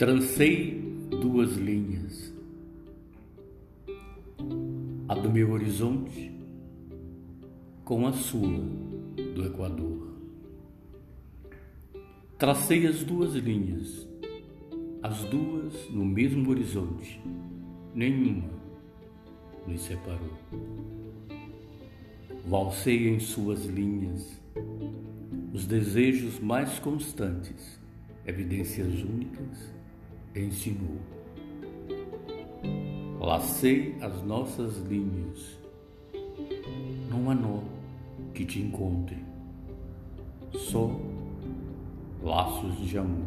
Trancei duas linhas, a do meu horizonte com a sua do Equador. Tracei as duas linhas, as duas no mesmo horizonte, nenhuma nos separou. Valsei em suas linhas os desejos mais constantes, evidências únicas ensinou. Lacei as nossas linhas, não há nó que te encontre, só laços de amor.